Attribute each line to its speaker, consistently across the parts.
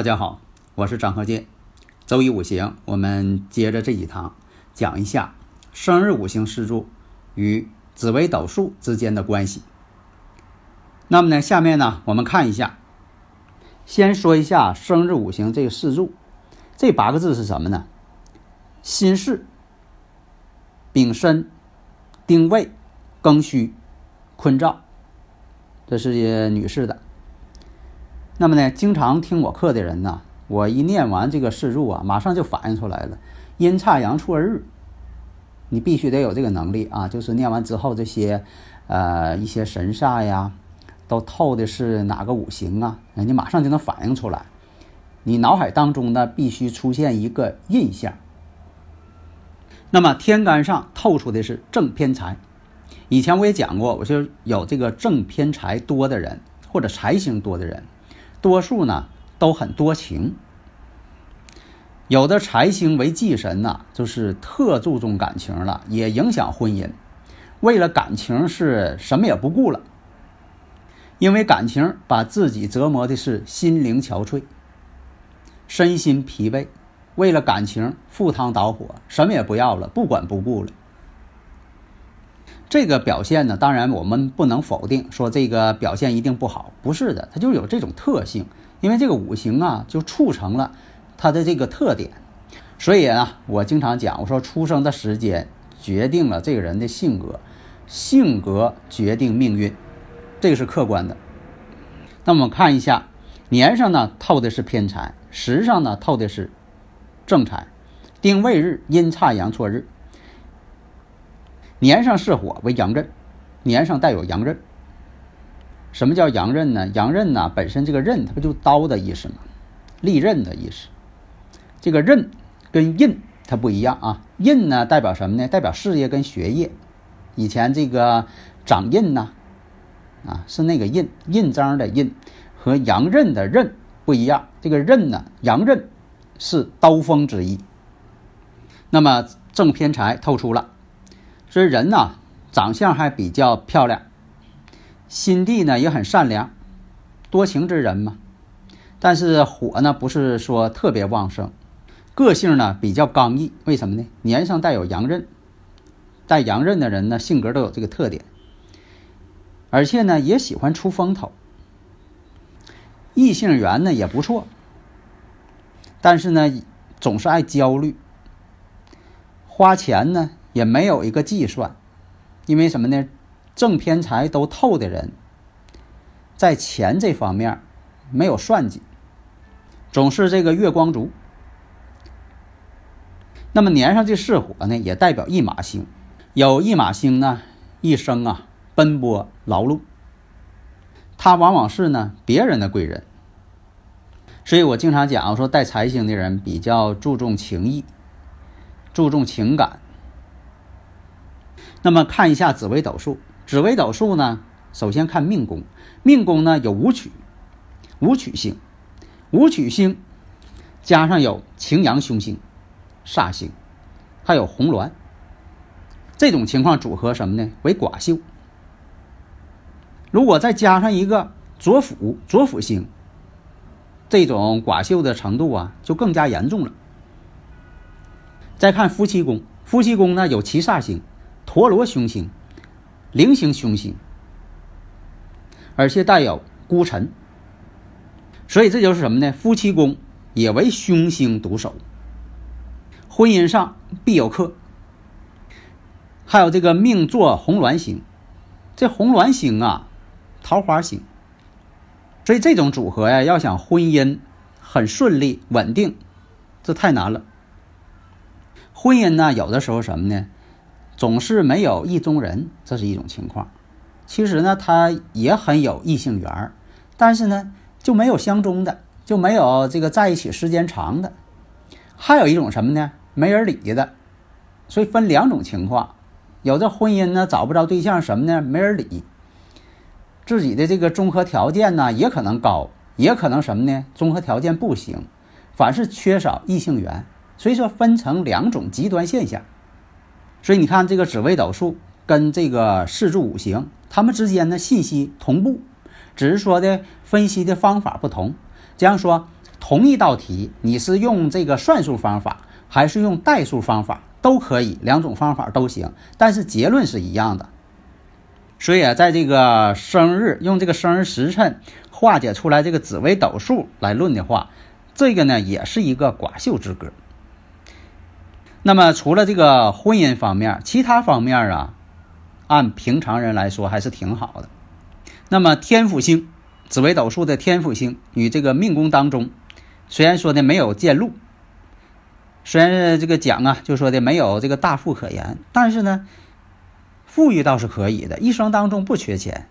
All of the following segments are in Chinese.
Speaker 1: 大家好，我是张和建。周一五行，我们接着这几堂讲一下生日五行四柱与紫微斗数之间的关系。那么呢，下面呢，我们看一下，先说一下生日五行这个四柱，这八个字是什么呢？辛巳、丙申、丁未、庚戌、坤兆，这是些女士的。那么呢，经常听我课的人呢，我一念完这个四柱啊，马上就反映出来了，阴差阳错日，你必须得有这个能力啊，就是念完之后这些，呃，一些神煞呀，都透的是哪个五行啊，你马上就能反映出来，你脑海当中呢必须出现一个印象。那么天干上透出的是正偏财，以前我也讲过，我说有这个正偏财多的人，或者财星多的人。多数呢都很多情，有的财星为忌神呐，就是特注重感情了，也影响婚姻。为了感情是什么也不顾了，因为感情把自己折磨的是心灵憔悴，身心疲惫。为了感情赴汤蹈火，什么也不要了，不管不顾了。这个表现呢，当然我们不能否定说这个表现一定不好，不是的，它就有这种特性，因为这个五行啊就促成了它的这个特点，所以啊，我经常讲，我说出生的时间决定了这个人的性格，性格决定命运，这个是客观的。那我们看一下年上呢透的是偏财，时上呢透的是正财，丁未日阴差阳错日。年上是火为阳刃，年上带有阳刃。什么叫阳刃呢？阳刃呢，本身这个刃它不就刀的意思吗？利刃的意思。这个刃跟印它不一样啊。印呢代表什么呢？代表事业跟学业。以前这个掌印呐，啊是那个印印章的印，和阳刃的刃不一样。这个刃呢，阳刃是刀锋之意。那么正偏财透出了。所以人呢，长相还比较漂亮，心地呢也很善良，多情之人嘛。但是火呢不是说特别旺盛，个性呢比较刚毅。为什么呢？年上带有阳刃，带阳刃的人呢性格都有这个特点，而且呢也喜欢出风头，异性缘呢也不错。但是呢总是爱焦虑，花钱呢。也没有一个计算，因为什么呢？正偏财都透的人，在钱这方面没有算计，总是这个月光族。那么年上这巳火呢，也代表一马星，有一马星呢，一生啊奔波劳碌，他往往是呢别人的贵人。所以我经常讲，说带财星的人比较注重情义，注重情感。那么看一下紫微斗数，紫微斗数呢，首先看命宫，命宫呢有武曲，武曲星，武曲星加上有擎羊凶星、煞星，还有红鸾，这种情况组合什么呢？为寡秀。如果再加上一个左辅，左辅星，这种寡秀的程度啊，就更加严重了。再看夫妻宫，夫妻宫呢有七煞星。陀螺凶星、菱形凶星，而且带有孤辰，所以这就是什么呢？夫妻宫也为凶星独守，婚姻上必有克。还有这个命座红鸾星，这红鸾星啊，桃花星，所以这种组合呀，要想婚姻很顺利稳定，这太难了。婚姻呢，有的时候什么呢，总是没有意中人，这是一种情况。其实呢，他也很有异性缘儿，但是呢，就没有相中的，就没有这个在一起时间长的。还有一种什么呢？没人理的。所以分两种情况，有的婚姻呢找不着对象，什么呢？没人理。自己的这个综合条件呢也可能高，也可能什么呢？综合条件不行，凡是缺少异性缘。所以说分成两种极端现象。所以你看这个紫微斗数跟这个四柱五行，它们之间的信息同步，只是说的分析的方法不同。这样说，同一道题，你是用这个算术方法，还是用代数方法？都可以，两种方法都行，但是结论是一样的。所以啊，在这个生日用这个生日时辰化解出来这个紫微斗数来论的话，这个呢也是一个寡秀之歌。那么除了这个婚姻方面，其他方面啊，按平常人来说还是挺好的。那么天府星，紫微斗数的天府星与这个命宫当中，虽然说的没有见禄。虽然这个讲啊，就说的没有这个大富可言，但是呢，富裕倒是可以的，一生当中不缺钱。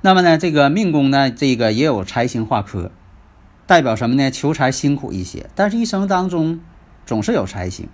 Speaker 1: 那么呢，这个命宫呢，这个也有财星化科，代表什么呢？求财辛苦一些，但是一生当中总是有财星。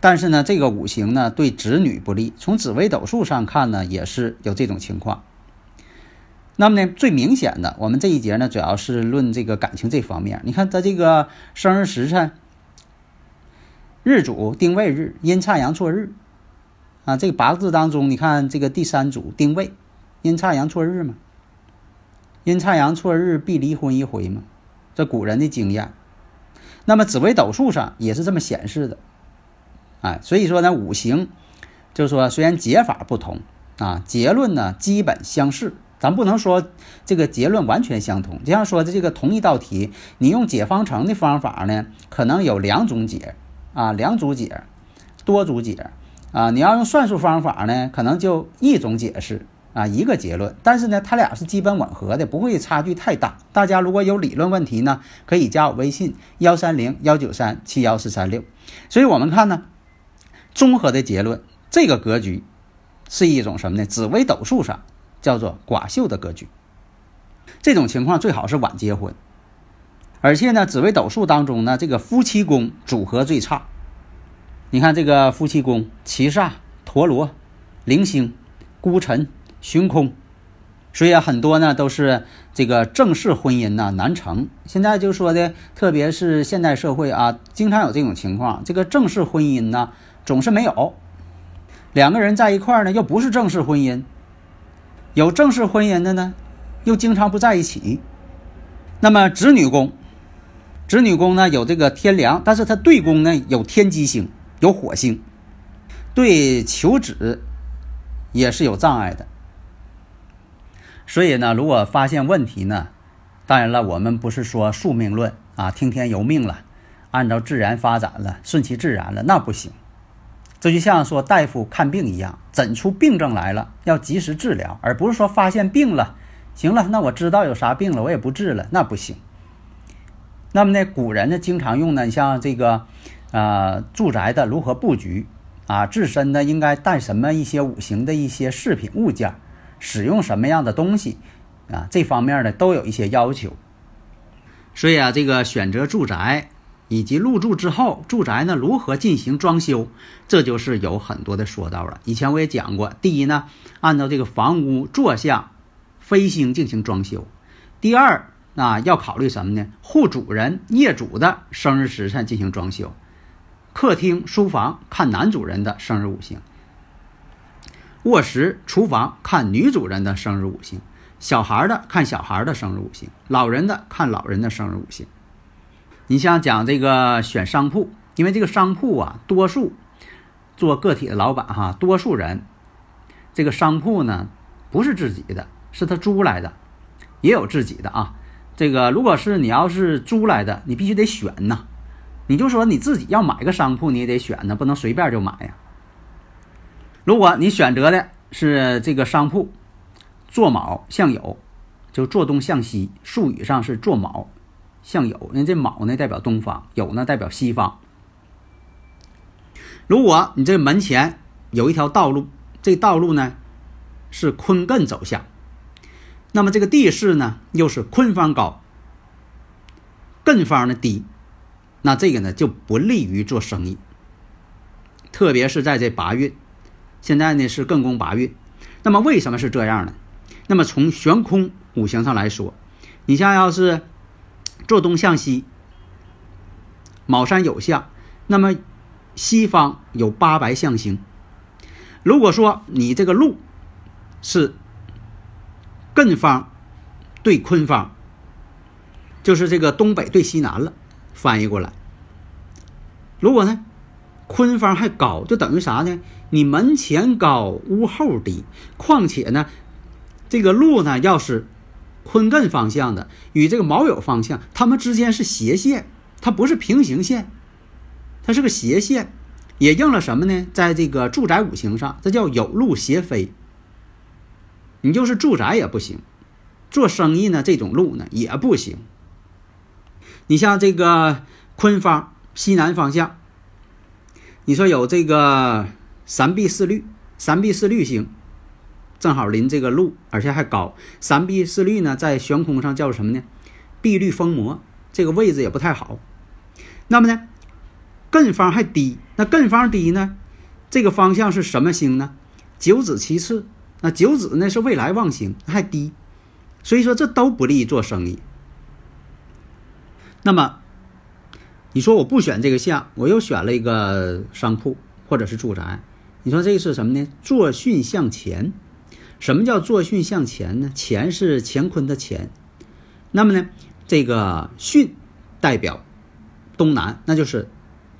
Speaker 1: 但是呢，这个五行呢对子女不利，从紫微斗数上看呢，也是有这种情况。那么呢，最明显的，我们这一节呢主要是论这个感情这方面。你看他这个生日时辰。日主定位日，阴差阳错日，啊，这八个字当中，你看这个第三组定位，阴差阳错日嘛，阴差阳错日必离婚一回嘛，这古人的经验。那么紫微斗数上也是这么显示的，哎，所以说呢，五行就是说虽然解法不同啊，结论呢基本相似，咱不能说这个结论完全相同。就像说的这个同一道题，你用解方程的方法呢，可能有两种解。啊，两组解，多组解，啊，你要用算术方法呢，可能就一种解释啊，一个结论。但是呢，它俩是基本吻合的，不会差距太大。大家如果有理论问题呢，可以加我微信幺三零幺九三七幺四三六。所以我们看呢，综合的结论，这个格局是一种什么呢？紫微斗数上叫做寡秀的格局。这种情况最好是晚结婚。而且呢，紫微斗数当中呢，这个夫妻宫组合最差。你看这个夫妻宫，七煞、陀罗、零星、孤辰、旬空，所以，很多呢都是这个正式婚姻呢难成。现在就说的，特别是现代社会啊，经常有这种情况，这个正式婚姻呢总是没有。两个人在一块儿呢，又不是正式婚姻；有正式婚姻的呢，又经常不在一起。那么子女宫。子女宫呢有这个天梁，但是它对宫呢有天机星，有火星，对求子也是有障碍的。所以呢，如果发现问题呢，当然了，我们不是说宿命论啊，听天由命了，按照自然发展了，顺其自然了，那不行。这就像说大夫看病一样，诊出病症来了，要及时治疗，而不是说发现病了，行了，那我知道有啥病了，我也不治了，那不行。那么呢，古人呢经常用呢，像这个，呃，住宅的如何布局啊，自身呢应该带什么一些五行的一些饰品物件，使用什么样的东西啊，这方面呢都有一些要求。所以啊，这个选择住宅以及入住之后，住宅呢如何进行装修，这就是有很多的说道了。以前我也讲过，第一呢，按照这个房屋坐向、飞星进行装修；第二。那要考虑什么呢？户主人、业主的生日时辰进行装修，客厅、书房看男主人的生日五行，卧室、厨房看女主人的生日五行，小孩的看小孩的生日五行，老人的看老人的生日五行。你像讲这个选商铺，因为这个商铺啊，多数做个体的老板哈，多数人这个商铺呢不是自己的，是他租来的，也有自己的啊。这个，如果是你要是租来的，你必须得选呐。你就说你自己要买个商铺，你也得选呢，不能随便就买呀。如果你选择的是这个商铺，坐卯向酉，就坐东向西，术语上是坐卯向酉。人这卯呢代表东方，酉呢代表西方。如果你这门前有一条道路，这道路呢是坤艮走向，那么这个地势呢又是坤方高，艮方呢低，那这个呢就不利于做生意，特别是在这八运，现在呢是艮宫八运，那么为什么是这样呢？那么从悬空五行上来说，你像要是坐东向西，卯山有相，那么。西方有八白象星，如果说你这个路是艮方对坤方，就是这个东北对西南了。翻译过来，如果呢坤方还高，就等于啥呢？你门前高，屋后低。况且呢，这个路呢要是坤艮方向的，与这个卯酉方向，它们之间是斜线，它不是平行线。它是个斜线，也应了什么呢？在这个住宅五行上，这叫有路斜飞。你就是住宅也不行，做生意呢，这种路呢也不行。你像这个坤方西南方向，你说有这个三碧四绿，三碧四绿星，正好临这个路，而且还高。三碧四绿呢，在悬空上叫什么呢？碧绿风魔，这个位置也不太好。那么呢？艮方还低，那艮方低呢？这个方向是什么星呢？九子其次，那九子呢是未来旺星，还低，所以说这都不利于做生意。那么你说我不选这个相，我又选了一个商铺或者是住宅，你说这个是什么呢？坐巽向前。什么叫坐巽向前呢？前是乾坤的乾，那么呢，这个巽代表东南，那就是。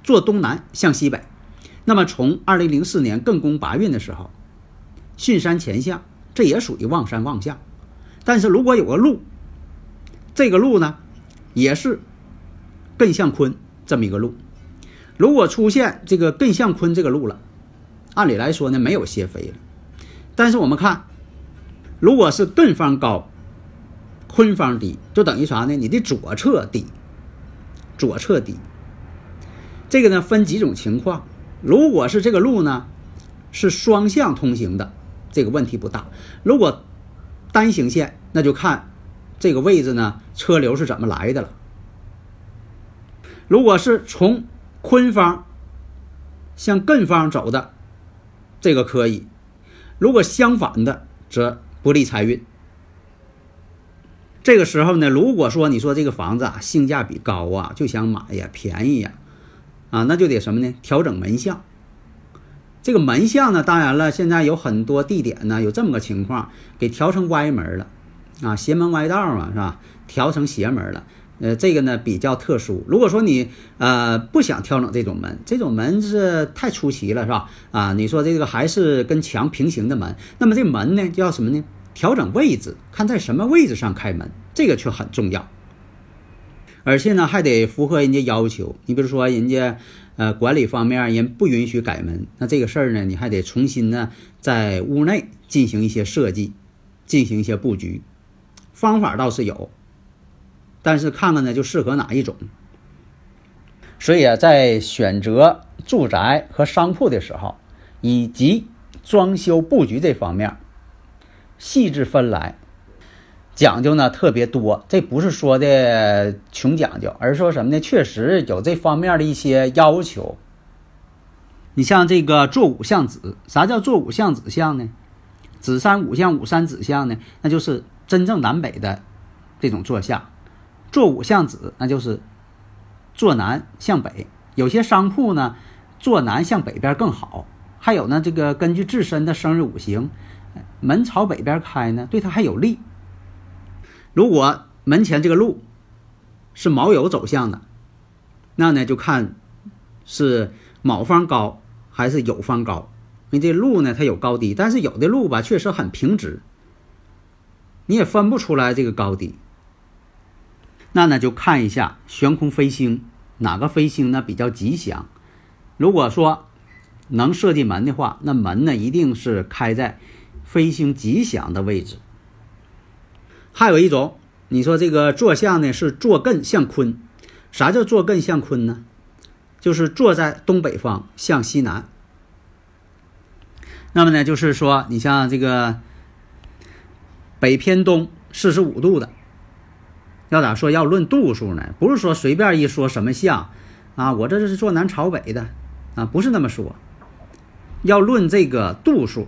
Speaker 1: 坐东南向西北，那么从二零零四年艮宫八运的时候，巽山前向，这也属于旺山旺向。但是如果有个路，这个路呢，也是艮向坤这么一个路，如果出现这个艮向坤这个路了，按理来说呢没有斜飞了。但是我们看，如果是艮方高，坤方低，就等于啥呢？你的左侧低，左侧低。这个呢分几种情况，如果是这个路呢是双向通行的，这个问题不大；如果单行线，那就看这个位置呢车流是怎么来的了。如果是从坤方向艮方走的，这个可以；如果相反的，则不利财运。这个时候呢，如果说你说这个房子啊性价比高啊，就想买呀，便宜呀。啊，那就得什么呢？调整门向。这个门向呢，当然了，现在有很多地点呢，有这么个情况，给调成歪门了，啊，邪门歪道嘛，是吧？调成邪门了。呃，这个呢比较特殊。如果说你呃不想调整这种门，这种门是太出奇了，是吧？啊，你说这个还是跟墙平行的门，那么这门呢叫什么呢？调整位置，看在什么位置上开门，这个却很重要。而且呢，还得符合人家要求。你比如说，人家呃管理方面人不允许改门，那这个事儿呢，你还得重新呢在屋内进行一些设计，进行一些布局。方法倒是有，但是看看呢就适合哪一种。所以啊，在选择住宅和商铺的时候，以及装修布局这方面，细致分来。讲究呢特别多，这不是说的穷讲究，而是说什么呢？确实有这方面的一些要求。你像这个坐五向子，啥叫坐五向子相呢？子山五向，五山子相呢？那就是真正南北的这种坐向。坐五向子，那就是坐南向北。有些商铺呢，坐南向北边更好。还有呢，这个根据自身的生日五行，门朝北边开呢，对他还有利。如果门前这个路是卯酉走向的，那呢就看是卯方高还是酉方高。因为这路呢它有高低，但是有的路吧确实很平直，你也分不出来这个高低。那呢就看一下悬空飞星哪个飞星呢比较吉祥。如果说能设计门的话，那门呢一定是开在飞星吉祥的位置。还有一种，你说这个坐向呢是坐艮向坤，啥叫坐艮向坤呢？就是坐在东北方向西南。那么呢，就是说你像这个北偏东四十五度的，要咋说？要论度数呢？不是说随便一说什么像啊，我这是坐南朝北的啊，不是那么说。要论这个度数。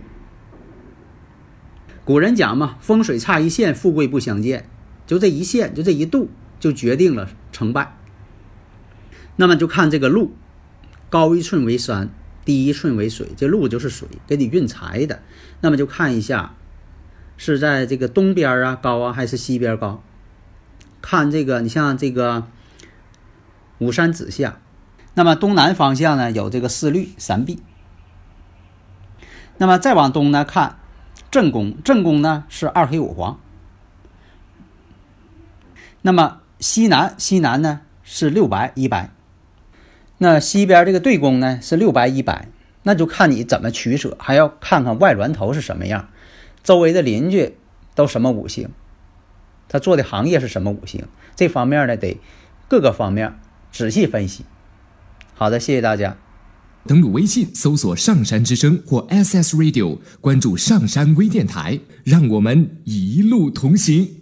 Speaker 1: 古人讲嘛，风水差一线，富贵不相见。就这一线，就这一度，就决定了成败。那么就看这个路，高一寸为山，低一寸为水。这路就是水，给你运财的。那么就看一下，是在这个东边啊高啊，还是西边高？看这个，你像这个五山子下，那么东南方向呢有这个四绿三碧。那么再往东呢看。正宫，正宫呢是二黑五黄。那么西南，西南呢是六白一白。那西边这个对宫呢是六白一白，那就看你怎么取舍，还要看看外峦头是什么样，周围的邻居都什么五行，他做的行业是什么五行，这方面呢得各个方面仔细分析。好的，谢谢大家。
Speaker 2: 登录微信，搜索“上山之声”或 “SS Radio”，关注“上山微电台”，让我们一路同行。